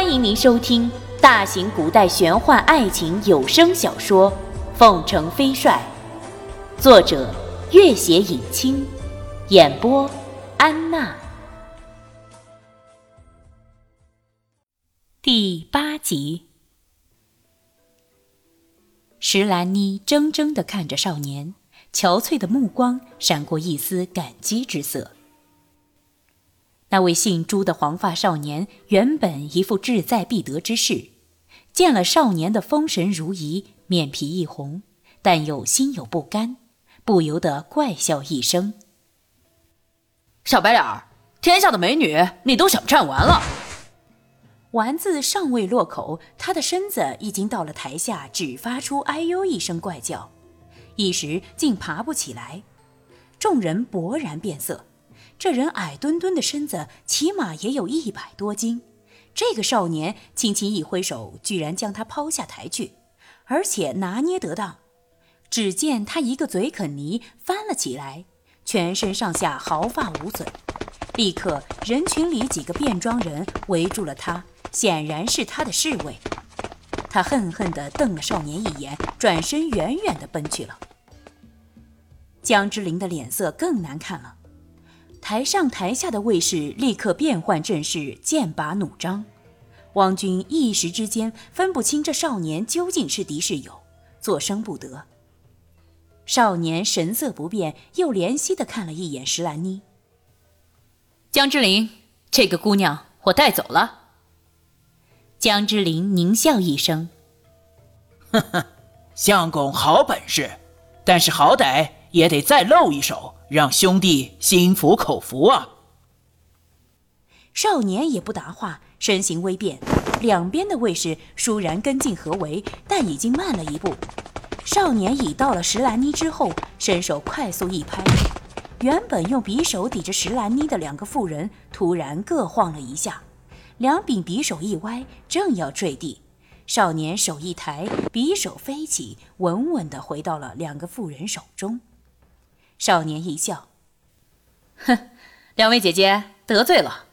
欢迎您收听大型古代玄幻爱情有声小说《凤城飞帅》，作者：月写影清，演播：安娜。第八集，石兰妮怔怔地看着少年，憔悴的目光闪过一丝感激之色。那位姓朱的黄发少年原本一副志在必得之势，见了少年的风神如仪，面皮一红，但又心有不甘，不由得怪笑一声：“小白脸儿，天下的美女你都想占完了？”丸子尚未落口，他的身子已经到了台下，只发出“哎呦”一声怪叫，一时竟爬不起来。众人勃然变色。这人矮墩墩的身子，起码也有一百多斤。这个少年轻轻一挥手，居然将他抛下台去，而且拿捏得当。只见他一个嘴啃泥，翻了起来，全身上下毫发无损。立刻，人群里几个便装人围住了他，显然是他的侍卫。他恨恨地瞪了少年一眼，转身远远地奔去了。江之琳的脸色更难看了。台上台下的卫士立刻变换阵势，剑拔弩张。汪军一时之间分不清这少年究竟是敌是友，作声不得。少年神色不变，又怜惜地看了一眼石兰妮。江之琳，这个姑娘我带走了。江之琳狞笑一声：“呵呵，相公好本事，但是好歹也得再露一手。”让兄弟心服口服啊！少年也不答话，身形微变，两边的卫士倏然跟进合围，但已经慢了一步。少年已到了石兰妮之后，伸手快速一拍，原本用匕首抵着石兰妮的两个妇人突然各晃了一下，两柄匕首一歪，正要坠地。少年手一抬，匕首飞起，稳稳地回到了两个妇人手中。少年一笑，哼，两位姐姐得罪了。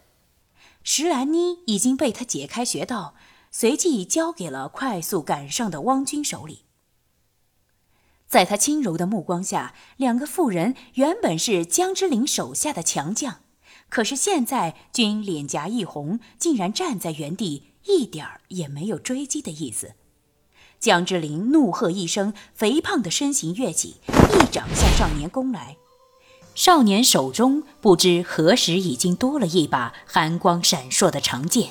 石兰妮已经被他解开穴道，随即交给了快速赶上的汪军手里。在他轻柔的目光下，两个妇人原本是江之琳手下的强将，可是现在均脸颊一红，竟然站在原地，一点儿也没有追击的意思。江之琳怒喝一声，肥胖的身形跃起，一掌向少年攻来。少年手中不知何时已经多了一把寒光闪烁的长剑，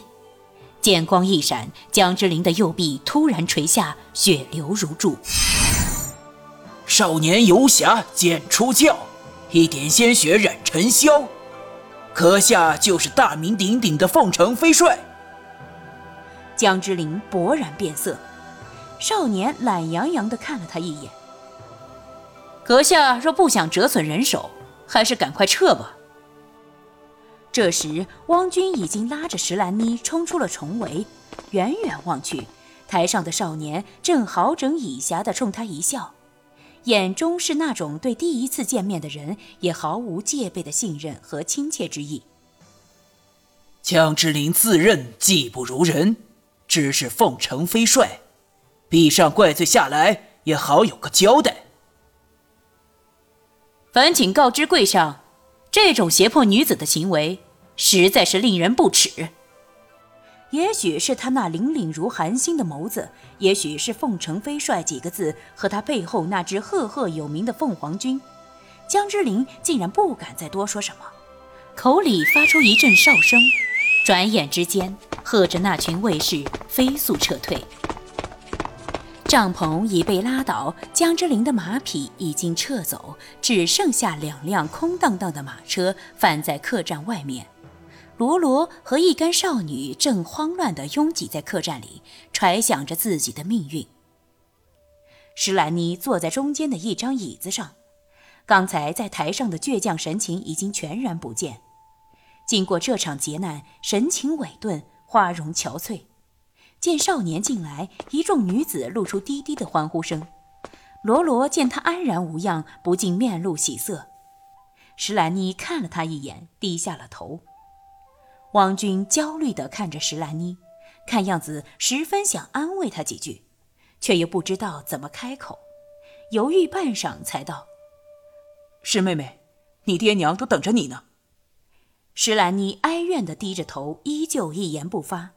剑光一闪，江之琳的右臂突然垂下，血流如注。少年游侠剑出鞘，一点鲜血染尘嚣，阁下就是大名鼎鼎的凤城飞帅。江之琳勃然变色。少年懒洋洋地看了他一眼。阁下若不想折损人手，还是赶快撤吧。这时，汪军已经拉着石兰妮冲出了重围。远远望去，台上的少年正好整以暇地冲他一笑，眼中是那种对第一次见面的人也毫无戒备的信任和亲切之意。江之琳自认技不如人，只是奉承飞帅。闭上怪罪下来，也好有个交代。烦请告知贵上，这种胁迫女子的行为，实在是令人不齿。也许是他那凛凛如寒星的眸子，也许是“凤城飞帅”几个字和他背后那支赫赫有名的凤凰军，江之琳竟然不敢再多说什么，口里发出一阵哨声，转眼之间，喝着那群卫士飞速撤退。帐篷已被拉倒，江之琳的马匹已经撤走，只剩下两辆空荡荡的马车放在客栈外面。罗罗和一干少女正慌乱地拥挤在客栈里，揣想着自己的命运。施兰妮坐在中间的一张椅子上，刚才在台上的倔强神情已经全然不见。经过这场劫难，神情萎顿，花容憔悴。见少年进来，一众女子露出低低的欢呼声。罗罗见他安然无恙，不禁面露喜色。石兰妮看了他一眼，低下了头。王军焦虑地看着石兰妮，看样子十分想安慰她几句，却又不知道怎么开口，犹豫半晌才道：“石妹妹，你爹娘都等着你呢。”石兰妮哀怨地低着头，依旧一言不发。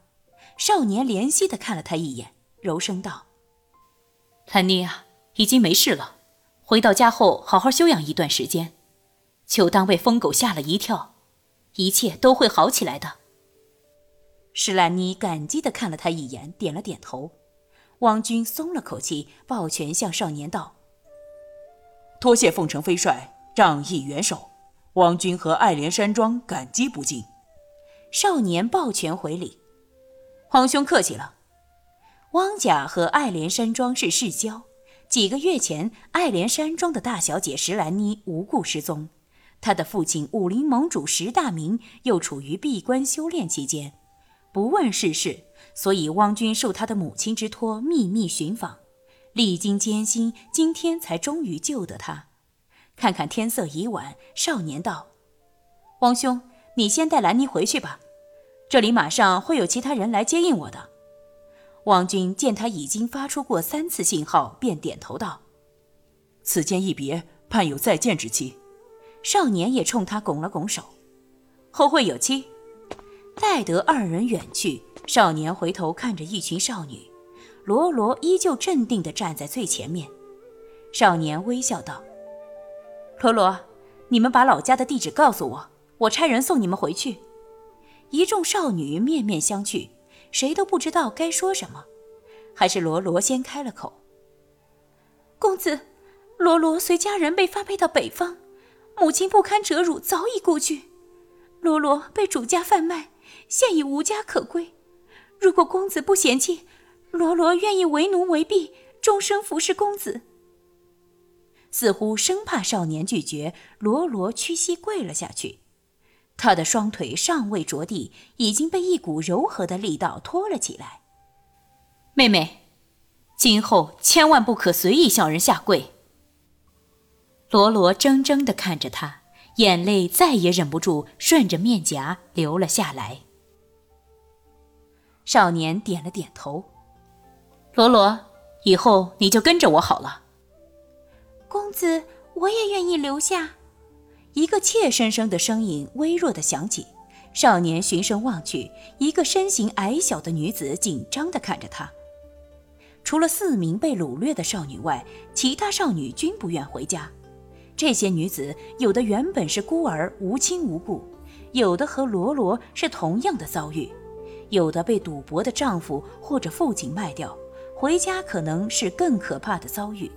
少年怜惜的看了他一眼，柔声道：“兰妮啊，已经没事了，回到家后好好休养一段时间，就当被疯狗吓了一跳，一切都会好起来的。”石兰妮感激的看了他一眼，点了点头。汪军松了口气，抱拳向少年道：“多谢凤城飞帅仗义援手。”汪军和爱莲山庄感激不尽，少年抱拳回礼：“皇兄客气了。”汪家和爱莲山庄是世交，几个月前，爱莲山庄的大小姐石兰妮无故失踪，她的父亲武林盟主石大明又处于闭关修炼期间，不问世事，所以汪军受他的母亲之托，秘密寻访，历经艰辛，今天才终于救得他。看看天色已晚，少年道：“汪兄，你先带兰妮回去吧，这里马上会有其他人来接应我的。”王军见他已经发出过三次信号，便点头道：“此间一别，盼有再见之期。”少年也冲他拱了拱手：“后会有期。”待得二人远去，少年回头看着一群少女，罗罗依旧镇定地站在最前面。少年微笑道。罗罗，你们把老家的地址告诉我，我差人送你们回去。一众少女面面相觑，谁都不知道该说什么。还是罗罗先开了口：“公子，罗罗随家人被发配到北方，母亲不堪折辱，早已故去。罗罗被主家贩卖，现已无家可归。如果公子不嫌弃，罗罗愿意为奴为婢，终生服侍公子。”似乎生怕少年拒绝，罗罗屈膝跪了下去。他的双腿尚未着地，已经被一股柔和的力道托了起来。妹妹，今后千万不可随意向人下跪。罗罗怔怔地看着他，眼泪再也忍不住顺着面颊流了下来。少年点了点头。罗罗，以后你就跟着我好了。公子，我也愿意留下。一个怯生生的声音微弱的响起。少年循声望去，一个身形矮小的女子紧张地看着他。除了四名被掳掠的少女外，其他少女均不愿回家。这些女子有的原本是孤儿，无亲无故；有的和罗罗是同样的遭遇；有的被赌博的丈夫或者父亲卖掉，回家可能是更可怕的遭遇。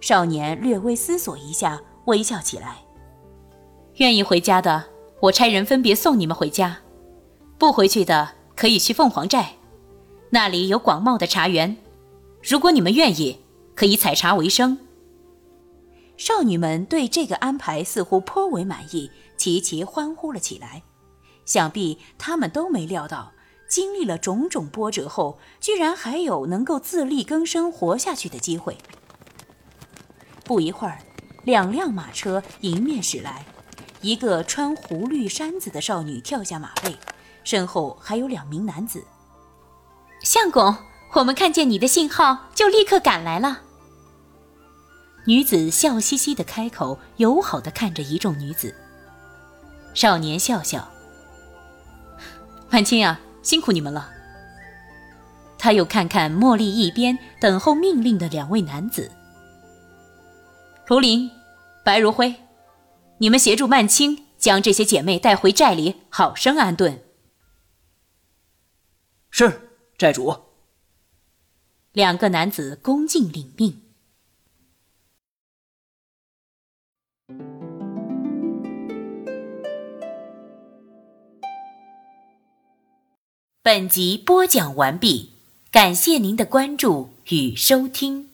少年略微思索一下，微笑起来。愿意回家的，我差人分别送你们回家；不回去的，可以去凤凰寨，那里有广袤的茶园。如果你们愿意，可以采茶为生。少女们对这个安排似乎颇为满意，齐齐欢呼了起来。想必他们都没料到，经历了种种波折后，居然还有能够自力更生活下去的机会。不一会儿，两辆马车迎面驶来，一个穿湖绿衫子的少女跳下马背，身后还有两名男子。相公，我们看见你的信号，就立刻赶来了。女子笑嘻嘻的开口，友好的看着一众女子。少年笑笑：“婉清啊，辛苦你们了。”他又看看茉莉一边等候命令的两位男子。卢林，白如辉，你们协助曼青将这些姐妹带回寨里，好生安顿。是寨主。两个男子恭敬领命。本集播讲完毕，感谢您的关注与收听。